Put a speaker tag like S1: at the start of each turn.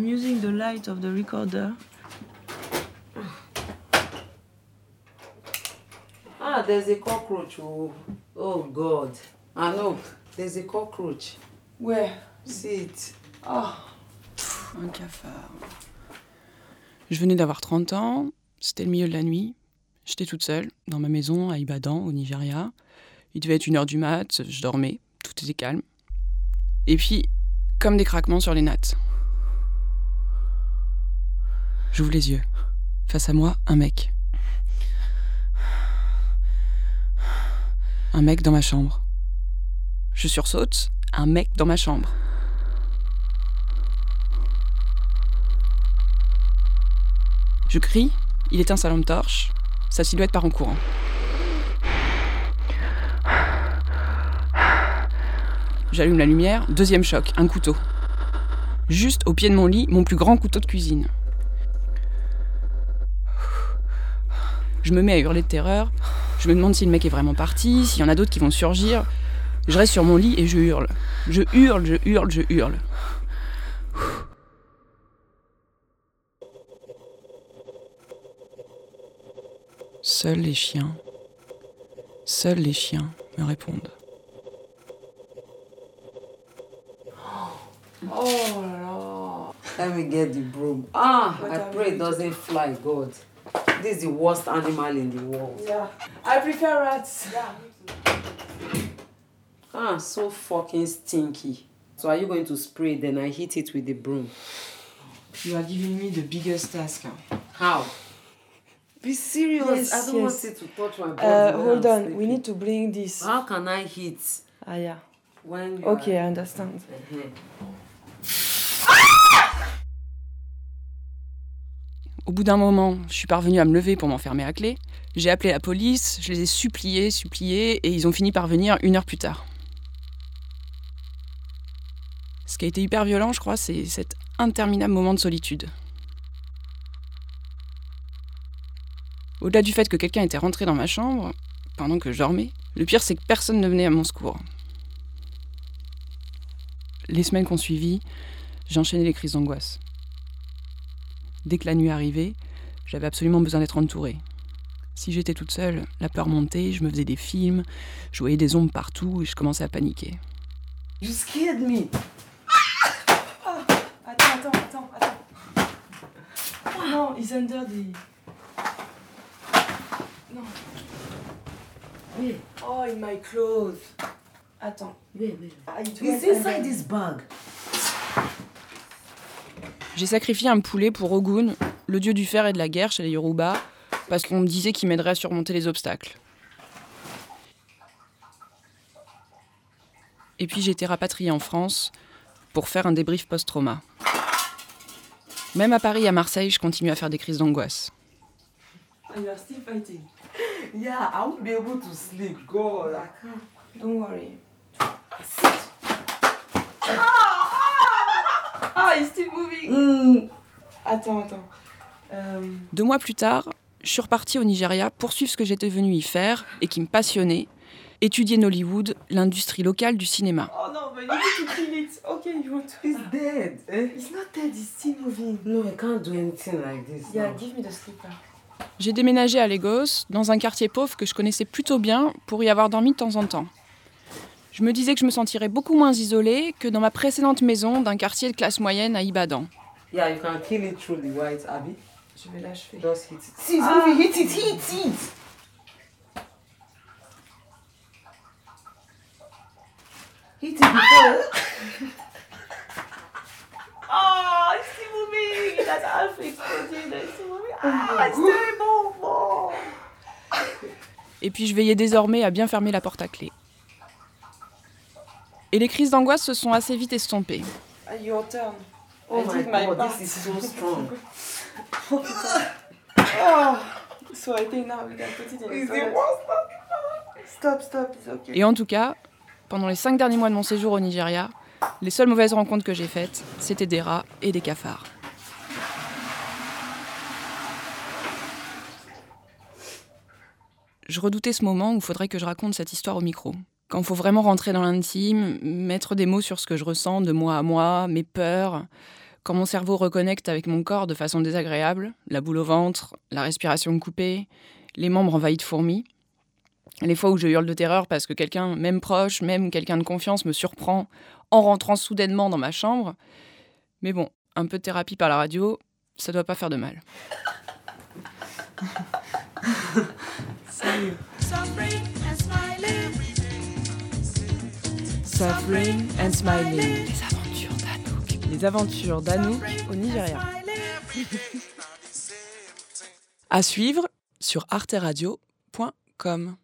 S1: I'm using the light of the recorder.
S2: Ah, there's a cockroach. Oh, oh God. I know. There's a cockroach.
S1: Where?
S2: See it.
S1: Oh, un cafard.
S3: Je venais d'avoir 30 ans, c'était le milieu de la nuit. J'étais toute seule, dans ma maison à Ibadan, au Nigeria. Il devait être une heure du mat, je dormais, tout était calme. Et puis, comme des craquements sur les nattes. J'ouvre les yeux. Face à moi, un mec. Un mec dans ma chambre. Je sursaute, un mec dans ma chambre. Je crie, il éteint sa lampe torche, sa silhouette part en courant. J'allume la lumière, deuxième choc, un couteau. Juste au pied de mon lit, mon plus grand couteau de cuisine. Je me mets à hurler de terreur. Je me demande si le mec est vraiment parti, s'il y en a d'autres qui vont surgir. Je reste sur mon lit et je hurle. Je hurle, je hurle, je hurle. Seuls les chiens, seuls les chiens me répondent.
S1: Oh là là.
S2: Let me get the broom. Ah,
S1: What
S2: I pray it doesn't fly, God. This is the worst animal in the world.
S1: Yeah. I prefer rats. Yeah.
S2: Ah, so fucking stinky. So are you going to spray then I hit it with the broom?
S1: You are giving me the biggest task. huh?
S2: How? Be serious.
S1: Yes,
S2: I don't
S1: yes.
S2: want it to touch my body.
S1: Uh, hold
S2: I'm
S1: on. We need to bring this.
S2: How can I hit
S1: Ah yeah.
S2: when you
S1: Okay,
S2: are-
S1: I understand.
S2: Mhm.
S3: Au bout d'un moment, je suis parvenue à me lever pour m'enfermer à clé. J'ai appelé la police, je les ai suppliés, suppliés, et ils ont fini par venir une heure plus tard. Ce qui a été hyper violent, je crois, c'est cet interminable moment de solitude. Au-delà du fait que quelqu'un était rentré dans ma chambre, pendant que je dormais, le pire c'est que personne ne venait à mon secours. Les semaines qu'on suivit, j'enchaînais les crises d'angoisse. Dès que la nuit arrivait, j'avais absolument besoin d'être entourée. Si j'étais toute seule, la peur montait, je me faisais des films, je voyais des ombres partout et je commençais à paniquer.
S2: You scared me.
S1: Attends, attends, attends, attends. Non, he's under the. Non.
S2: Wait,
S1: Oh, in my clothes. Attends. Ah, it
S2: It's
S1: went
S2: inside this bag.
S3: J'ai sacrifié un poulet pour Ogun, le dieu du fer et de la guerre chez les Yoruba, parce qu'on me disait qu'il m'aiderait à surmonter les obstacles. Et puis j'ai été rapatriée en France pour faire un débrief post-trauma. Même à Paris et à Marseille, je continue à faire des crises d'angoisse.
S1: Ah, Ah, he's still moving.
S2: Mm.
S1: Attends, attends. Euh,
S3: Deux mois plus tard, je suis repartie au Nigeria poursuivre ce que j'étais venue y faire et qui me passionnait, étudier Nollywood, l'industrie locale du cinéma.
S1: Oh no, but you need to kill it. Okay, you want to.
S2: It's dead. Eh?
S1: It's not dead, it's still moving.
S2: No, I can't do anything like this.
S1: Yeah,
S2: now.
S1: give me the slipper.
S3: J'ai déménagé à Lagos, dans un quartier pauvre que je connaissais plutôt bien, pour y avoir dormi de temps en temps. Je me disais que je me sentirais beaucoup moins isolée que dans ma précédente maison d'un quartier de classe moyenne à Ibadan.
S2: Yeah, you can kill it through the white, Abby.
S1: Je vais l'achever.
S2: Just hit it.
S1: Ah.
S2: moving. Hit it, hit it. Hit it before.
S1: Oh, it's still moving. That's half exploded. It's still moving. Ah, it's terrible. Oh.
S3: Et puis je veillais désormais à bien fermer la porte à clé. Et les crises d'angoisse se sont assez vite estompées.
S1: Ah, Your turn?
S2: Oh
S1: I
S2: my
S1: did my
S2: god,
S1: part.
S2: this is so strong.
S1: Oh, so I think now we can put it in the
S2: It's the
S1: toilet.
S2: worst.
S1: Stop, stop, it's okay.
S3: Et en tout cas, pendant les cinq derniers mois de mon séjour au Nigeria, les seules mauvaises rencontres que j'ai faites, c'était des rats et des cafards. Je redoutais ce moment où il faudrait que je raconte cette histoire au micro. Quand il faut vraiment rentrer dans l'intime, mettre des mots sur ce que je ressens de mois à mois, mes peurs, quand mon cerveau reconnecte avec mon corps de façon désagréable, la boule au ventre, la respiration coupée, les membres envahis de fourmis, les fois où je hurle de terreur parce que quelqu'un, même proche, même quelqu'un de confiance, me surprend en rentrant soudainement dans ma chambre. Mais bon, un peu de thérapie par la radio, ça doit pas faire de mal.
S1: Suffering
S3: Suffering and smiling. Les aventures d'Anouk. Les aventures d'Anouk au Nigeria. À suivre sur arteradio.com.